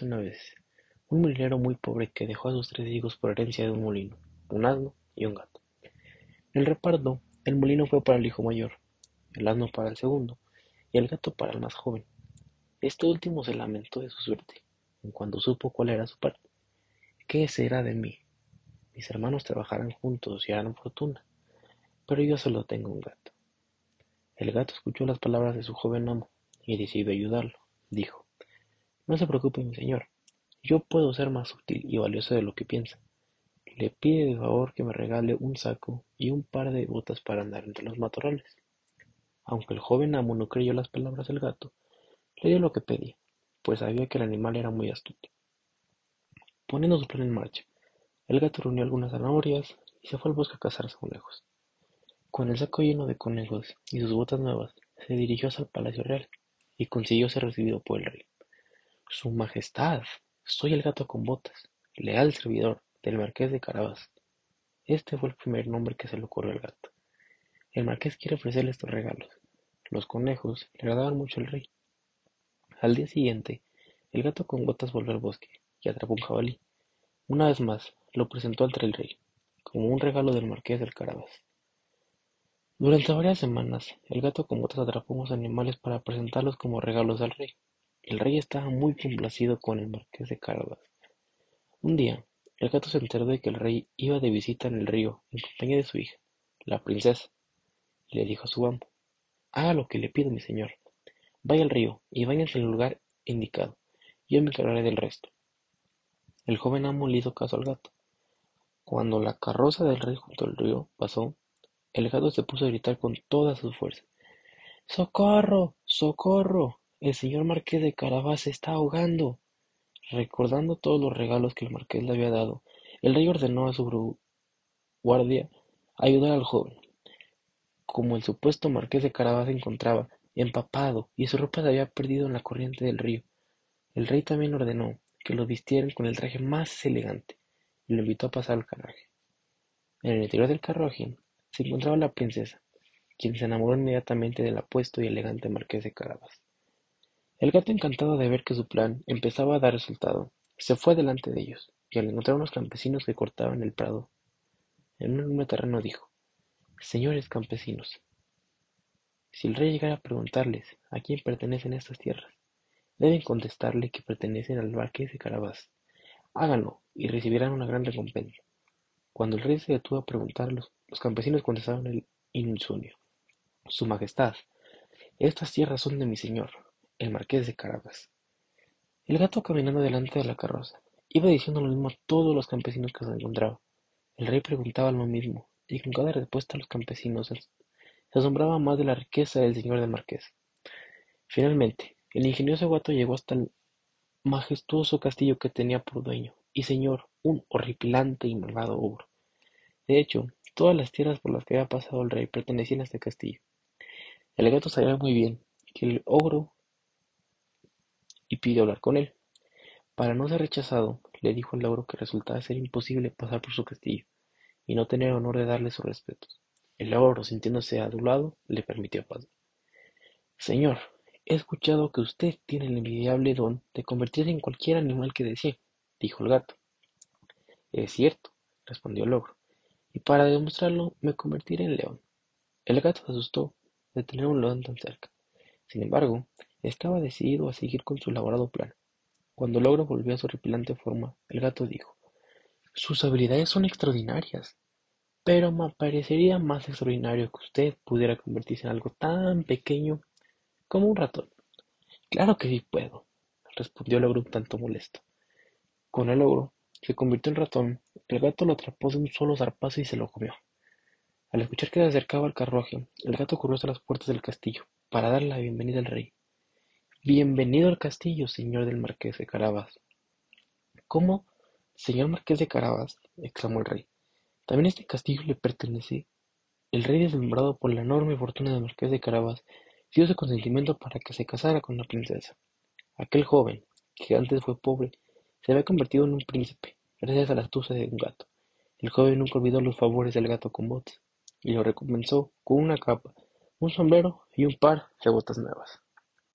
Una vez un molinero muy pobre que dejó a sus tres hijos por herencia de un molino, un asno y un gato. El reparto, el molino fue para el hijo mayor, el asno para el segundo y el gato para el más joven. Este último se lamentó de su suerte, en cuanto supo cuál era su parte. ¿Qué será de mí? Mis hermanos trabajarán juntos y harán fortuna, pero yo solo tengo un gato. El gato escuchó las palabras de su joven amo y decidió ayudarlo. Dijo, no se preocupe, mi señor, yo puedo ser más útil y valioso de lo que piensa. Le pide de favor que me regale un saco y un par de botas para andar entre los matorrales. Aunque el joven amo no creyó las palabras del gato, le dio lo que pedía, pues sabía que el animal era muy astuto. Poniendo su plan en marcha, el gato reunió algunas zanahorias y se fue al bosque a cazar conejos. Con el saco lleno de conejos y sus botas nuevas, se dirigió hacia el palacio real y consiguió ser recibido por el rey. Su Majestad, soy el gato con botas, leal servidor del marqués de Carabas. Este fue el primer nombre que se le ocurrió al gato. El marqués quiere ofrecerle estos regalos. Los conejos le agradaban mucho al rey. Al día siguiente, el gato con botas volvió al bosque y atrapó un jabalí. Una vez más, lo presentó ante el rey, como un regalo del marqués del Carabas. Durante varias semanas, el gato con botas atrapó unos animales para presentarlos como regalos al rey. El rey estaba muy complacido con el marqués de Carabas. Un día, el gato se enteró de que el rey iba de visita en el río en compañía de su hija, la princesa, y le dijo a su amo, haga lo que le pido, mi señor. Vaya al río y váyanse al lugar indicado. Yo me encargaré del resto. El joven amo le hizo caso al gato. Cuando la carroza del rey junto al río pasó, el gato se puso a gritar con toda su fuerza. ¡Socorro! ¡Socorro! El señor marqués de Carabas se está ahogando. Recordando todos los regalos que el marqués le había dado, el rey ordenó a su guardia ayudar al joven. Como el supuesto marqués de Carabas se encontraba empapado y su ropa se había perdido en la corriente del río, el rey también ordenó que lo vistieran con el traje más elegante y lo invitó a pasar al carruaje. En el interior del carruaje se encontraba la princesa, quien se enamoró inmediatamente del apuesto y elegante marqués de Carabas. El gato, encantado de ver que su plan empezaba a dar resultado, se fue delante de ellos, y al encontrar unos campesinos que cortaban el prado en un enorme terreno dijo, Señores campesinos, si el rey llegara a preguntarles a quién pertenecen estas tierras, deben contestarle que pertenecen al marqués de Carabas. Háganlo y recibirán una gran recompensa. Cuando el rey se detuvo a preguntarlos, los campesinos contestaron el insomnio. Su Majestad, estas tierras son de mi señor, el marqués de Carabas. El gato caminando delante de la carroza iba diciendo lo mismo a todos los campesinos que se encontraba. El rey preguntaba lo mismo, y con cada respuesta los campesinos se asombraba más de la riqueza del señor del marqués. Finalmente, el ingenioso gato llegó hasta el majestuoso castillo que tenía por dueño y señor un horripilante y malvado ogro. De hecho, todas las tierras por las que había pasado el rey pertenecían a este castillo. El gato sabía muy bien que el ogro y pidió hablar con él. Para no ser rechazado, le dijo al ogro que resultaba ser imposible pasar por su castillo y no tener honor de darle sus respetos. El ogro, sintiéndose adulado, le permitió pasar. Señor, he escuchado que usted tiene el envidiable don de convertirse en cualquier animal que desee dijo el gato. Es cierto, respondió el ogro, y para demostrarlo me convertiré en león. El gato se asustó de tener un león tan cerca. Sin embargo, estaba decidido a seguir con su elaborado plan. Cuando el ogro volvió a su repilante forma, el gato dijo, Sus habilidades son extraordinarias, pero me parecería más extraordinario que usted pudiera convertirse en algo tan pequeño como un ratón. Claro que sí puedo, respondió el ogro un tanto molesto. Con el ogro se convirtió en ratón, el gato lo atrapó de un solo zarpazo y se lo comió. Al escuchar que se acercaba el carruaje, el gato corrió hasta las puertas del castillo para darle la bienvenida al rey. Bienvenido al castillo, señor del marqués de Carabas. ¿Cómo? Señor marqués de Carabas, exclamó el rey. También este castillo le pertenece. El rey, deslumbrado por la enorme fortuna del marqués de Carabas, dio su consentimiento para que se casara con la princesa. Aquel joven, que antes fue pobre, se había convertido en un príncipe, gracias a la astucia de un gato. El joven nunca olvidó los favores del gato con botas, y lo recompensó con una capa, un sombrero y un par de botas nuevas.